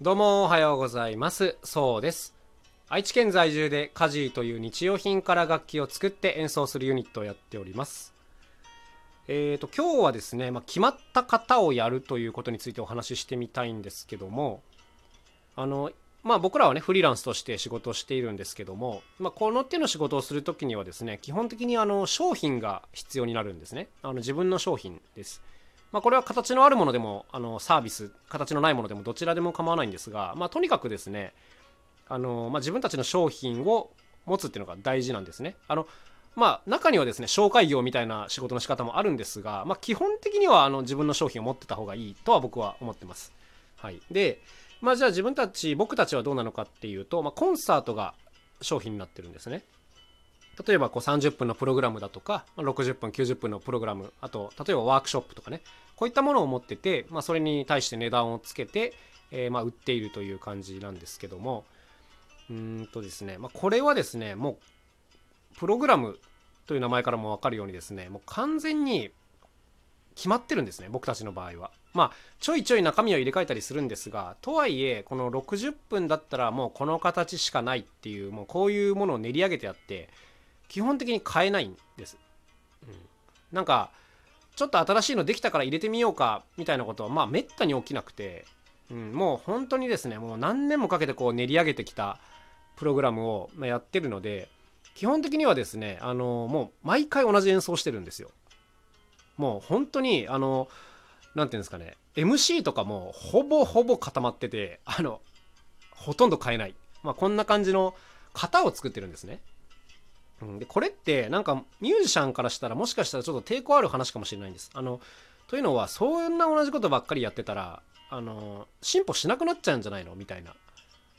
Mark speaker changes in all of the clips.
Speaker 1: どうもおはようございます。そうです。愛知県在住でカジーという日用品から楽器を作って演奏するユニットをやっております。えーと今日はですね、まあ、決まった型をやるということについてお話ししてみたいんですけどもあのまあ僕らはねフリーランスとして仕事をしているんですけども、まあ、この手の仕事をする時にはですね基本的にあの商品が必要になるんですね。あの自分の商品です。まあ、これは形のあるものでもあのサービス形のないものでもどちらでも構わないんですが、まあ、とにかくですねあの、まあ、自分たちの商品を持つっていうのが大事なんですね。あのまあ、中にはですね紹介業みたいな仕事の仕方もあるんですが、まあ、基本的にはあの自分の商品を持ってた方がいいとは僕は思ってます。はい、で、まあ、じゃあ自分たち僕たちはどうなのかっていうと、まあ、コンサートが商品になってるんですね。例えばこう30分のプログラムだとか60分90分のプログラムあと例えばワークショップとかねこういったものを持ってて、まあ、それに対して値段をつけて、えー、まあ売っているという感じなんですけどもうんとですね、まあ、これはですねもうプログラムという名前からも分かるようにですねもう完全に決まってるんですね僕たちの場合は。まあちょいちょい中身を入れ替えたりするんですがとはいえこの60分だったらもうこの形しかないっていうもうこういうものを練り上げてあって基本的に買えないんです。うん、なんかちょっと新しいのできたから入れてみようかみたいなことはまあめったに起きなくて、うん、もう本当にですねもう何年もかけてこう練り上げてきたプログラムをやってるので基本的にはですねあのもう毎回同じ演奏してるんですよ。もう本当にあの何て言うんですかね MC とかもほぼほぼ固まっててあのほとんど変えない、まあ、こんな感じの型を作ってるんですね。うん、でこれってなんかミュージシャンからしたらもしかしたらちょっと抵抗ある話かもしれないんです。あのというのはそんな同じことばっかりやってたらあの進歩しなくなっちゃうんじゃないの？みたいな、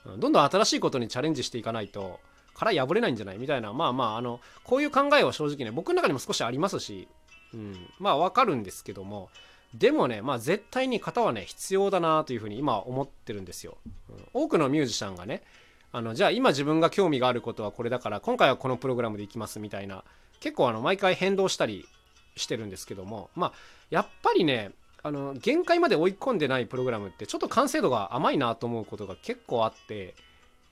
Speaker 1: うん、どんどん新しいことにチャレンジしていかないと殻破れないんじゃない？みたいな。まあまああのこういう考えは正直ね僕の中にも少しありますし、うん、まあわかるんですけども。でもねまあ絶対に型はね必要だなというふうに今思ってるんですよ、うん、多くのミュージシャンがねあのじゃあ今自分が興味があることはこれだから今回はこのプログラムでいきますみたいな結構あの毎回変動したりしてるんですけどもまあやっぱりねあの限界まで追い込んでないプログラムってちょっと完成度が甘いなと思うことが結構あって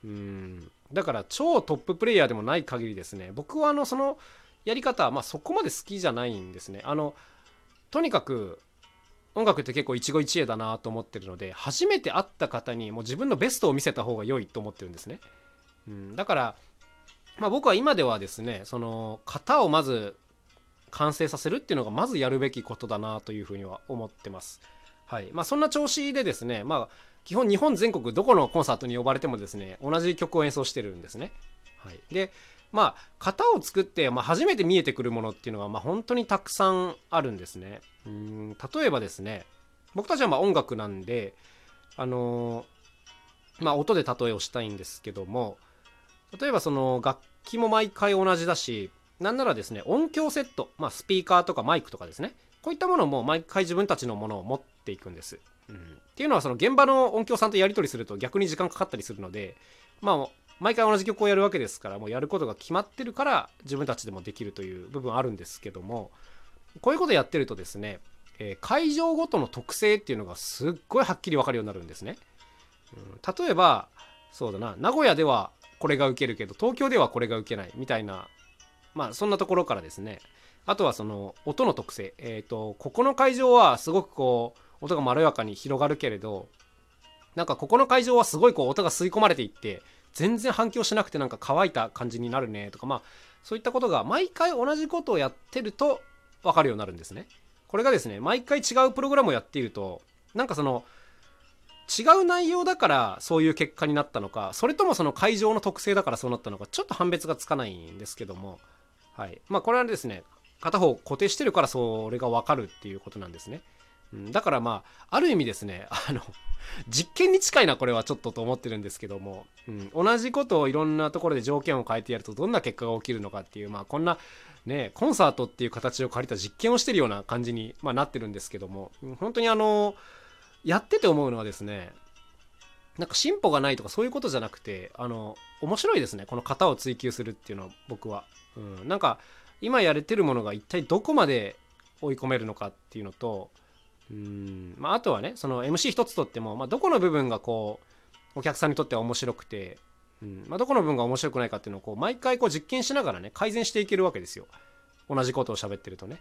Speaker 1: うん。だから超トッププレイヤーでもない限りですね僕はあのそのやり方まあそこまで好きじゃないんですね。あのとにかく音楽って結構一期一会だなと思ってるので初めて会った方にもう自分のベストを見せた方が良いと思ってるんですね、うん、だから、まあ、僕は今ではですねその型をまず完成させるっていうのがまずやるべきことだなというふうには思ってます。はい。まあそんな調子でですねまあ基本日本全国どこのコンサートに呼ばれてもですね同じ曲を演奏してるんですね。はい。でまあ型を作って、まあ、初めて見えてくるものっていうのは、まあ、本当にたくさんあるんですね。うん例えばですね僕たちはまあ音楽なんであのー、まあ音で例えをしたいんですけども例えばその楽器も毎回同じだしなんならですね音響セット、まあ、スピーカーとかマイクとかですねこういったものも毎回自分たちのものを持っていくんです。うん、っていうのはその現場の音響さんとやり取りすると逆に時間かかったりするのでまあ毎回同じ曲をやるわけですからもうやることが決まってるから自分たちでもできるという部分あるんですけどもこういうことやってるとですね、えー、会場ごとの特性っていうのがすっごいはっきり分かるようになるんですね。うん、例えばそうだな名古屋ではこれが受けるけど東京ではこれが受けないみたいなまあそんなところからですねあとはその音の特性えっ、ー、とここの会場はすごくこう音がまろやかに広がるけれどなんかここの会場はすごいこう音が吸い込まれていって全然反響しなくてなんか乾いた感じになるねとかまあそういったことが毎回同じことをやってると分かるようになるんですね。これがですね毎回違うプログラムをやっているとなんかその違う内容だからそういう結果になったのかそれともその会場の特性だからそうなったのかちょっと判別がつかないんですけどもはいまあこれはですね片方固定してるからそれが分かるっていうことなんですね。だからまあある意味ですねあの実験に近いなこれはちょっとと思ってるんですけども、うん、同じことをいろんなところで条件を変えてやるとどんな結果が起きるのかっていうまあこんなねコンサートっていう形を借りた実験をしてるような感じに、まあ、なってるんですけども本当にあのやってて思うのはですねなんか進歩がないとかそういうことじゃなくてあの面白いですねこの型を追求するっていうのは僕は、うん、なんか今やれてるものが一体どこまで追い込めるのかっていうのとうん。まあ、あとはねその MC 一つとっても、まあ、どこの部分がこうお客さんにとっては面白くて、うん。まあ、どこの部分が面白くないかっていうのをこう毎回こう実験しながらね改善していけるわけですよ。同じことを喋ってるとね。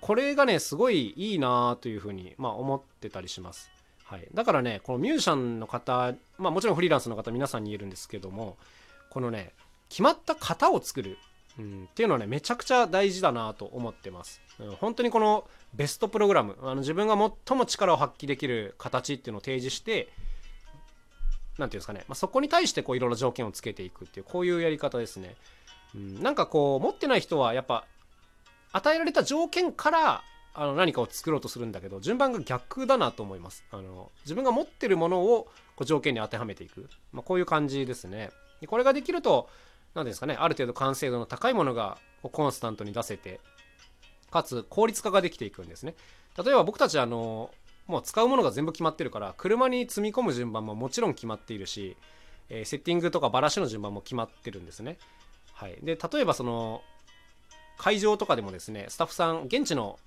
Speaker 1: これがねすごいいいなというふうに、まあ、思ってたりします。はい、だからねこのミュージシャンの方、まあ、もちろんフリーランスの方皆さんに言えるんですけどもこのね決まった型を作る、うん、っていうのはねめちゃくちゃ大事だなと思ってます、うん、本当にこのベストプログラムあの自分が最も力を発揮できる形っていうのを提示して何ていうんですかね、まあ、そこに対してこういろいろ条件をつけていくっていうこういうやり方ですね、うん、なんかこう持ってない人はやっぱ与えられた条件からあの何かを作ろうとするんだけど順番が逆だなと思います。あの自分が持ってるものをこう条件に当てはめていく、まあ、こういう感じですね。でこれができると何ですかねある程度完成度の高いものがコンスタントに出せてかつ効率化ができていくんですね。例えば僕たちあのもう使うものが全部決まってるから車に積み込む順番ももちろん決まっているし、えー、セッティングとかバラシの順番も決まってるんですね。はい。で例えばその会場とかでもですねスタッフさん現地の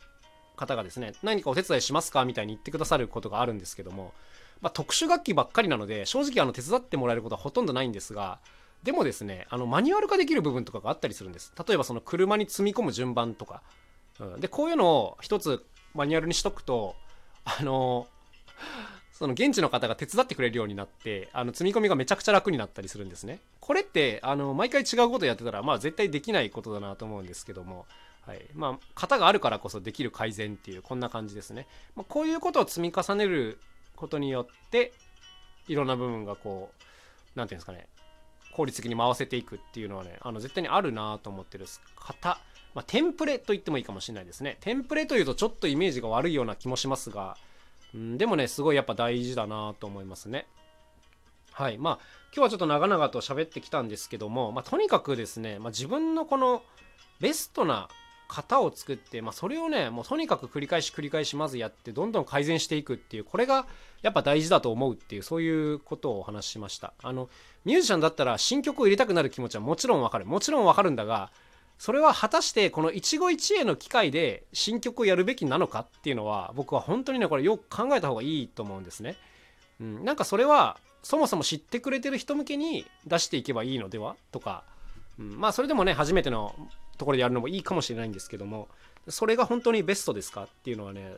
Speaker 1: 方がですね何かお手伝いしますか？みたいに言ってくださることがあるんですけども、まあ、特殊楽器ばっかりなので正直あの手伝ってもらえることはほとんどないんですがでもですねあのマニュアル化できる部分とかがあったりするんです。例えばその車に積み込む順番とか、うん、でこういうのを一つマニュアルにしとくとあのその現地の方が手伝ってくれるようになってあの積み込みがめちゃくちゃ楽になったりするんですね。これってあの毎回違うことやってたらまあ絶対できないことだなと思うんですけども。はい。まあ、型があるからこそできる改善っていうこんな感じですね、まあ、こういうことを積み重ねることによっていろんな部分がこう何て言うんですかね効率的に回せていくっていうのはねあの絶対にあるなと思ってる方、まあ、テンプレと言ってもいいかもしれないですね。テンプレというとちょっとイメージが悪いような気もしますが、うん、でもねすごいやっぱ大事だなと思いますね。はい。まあ今日はちょっと長々と喋ってきたんですけども、まあ、とにかくですね、まあ、自分のこのベストな型を作って、まあ、それをねもうとにかく繰り返し繰り返しまずやってどんどん改善していくっていうこれがやっぱ大事だと思うっていうそういうことをお話ししました。あのミュージシャンだったら新曲を入れたくなる気持ちはもちろんわかる。もちろんわかるんだがそれは果たしてこの一期一会の機会で新曲をやるべきなのかっていうのは僕は本当にねこれよく考えた方がいいと思うんですね、うん、なんかそれはそもそも知ってくれてる人向けに出していけばいいのではとか、うん、まあそれでもね初めてのところでやるのもいいかもしれないんですけどもそれが本当にベストですかっていうのはね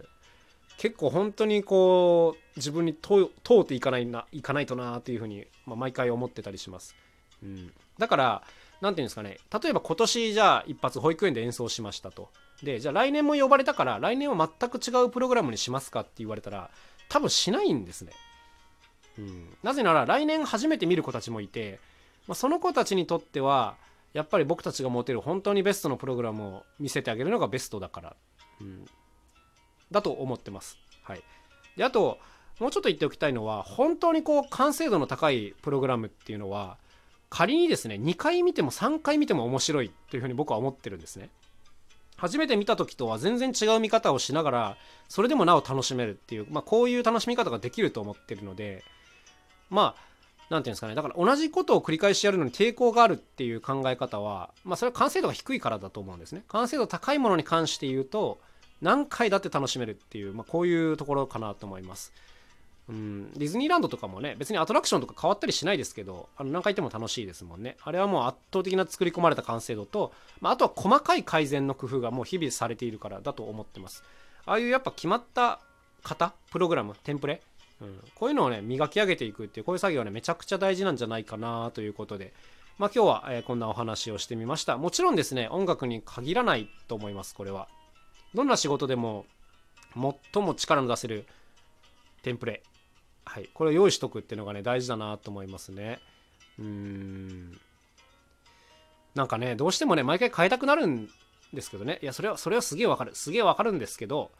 Speaker 1: 結構本当にこう自分に通っていかないないかないとなっていうふうに、まあ、毎回思ってたりします、うん、だから何て言うんですかね例えば今年じゃあ一発保育園で演奏しましたと。でじゃあ来年も呼ばれたから来年は全く違うプログラムにしますかって言われたら多分しないんですね、うん、なぜなら来年初めて見る子たちもいて、まあ、その子たちにとってはやっぱり僕たちが持てる本当にベストのプログラムを見せてあげるのがベストだから、うん、だと思ってます。はい、であともうちょっと言っておきたいのは本当にこう完成度の高いプログラムっていうのは仮にですね2回見ても3回見ても面白いというふうに僕は思ってるんですね。初めて見た時とは全然違う見方をしながらそれでもなお楽しめるっていう、まあ、こういう楽しみ方ができると思ってるのでまあ何ていうんですかね。だから同じことを繰り返しやるのに抵抗があるっていう考え方はまあそれは完成度が低いからだと思うんですね。完成度高いものに関して言うと何回だって楽しめるっていう、まあ、こういうところかなと思います。うん。ディズニーランドとかもね別にアトラクションとか変わったりしないですけどあの何回行っても楽しいですもんね。あれはもう圧倒的な作り込まれた完成度と、まあ、あとは細かい改善の工夫がもう日々されているからだと思ってます。ああいうやっぱ決まった型プログラムテンプレうん、こういうのをね磨き上げていくっていうこういう作業はねめちゃくちゃ大事なんじゃないかなということで。まあ今日は、えー、こんなお話をしてみました。もちろんですね音楽に限らないと思いますこれは。どんな仕事でも最も力の出せるテンプレ。はい。これを用意しとくっていうのがね大事だなと思いますね。うーん。なんかねどうしてもね毎回変えたくなるんですけどね。いやそれはそれはすげえわかる。すげえわかるんですけど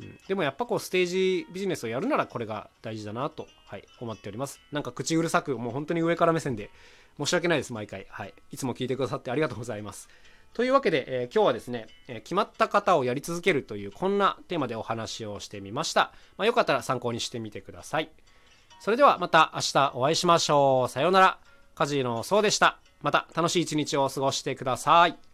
Speaker 1: うん、でもやっぱこうステージビジネスをやるならこれが大事だなと、はい、思っております。なんか口うるさく、もう本当に上から目線で申し訳ないです、毎回。はい。いつも聞いてくださってありがとうございます。というわけで、えー、今日はですね、えー、決まった方をやり続けるというこんなテーマでお話をしてみました。まあ、よかったら参考にしてみてください。それではまた明日お会いしましょう。さようなら。カジのそうでした。また楽しい一日を過ごしてください。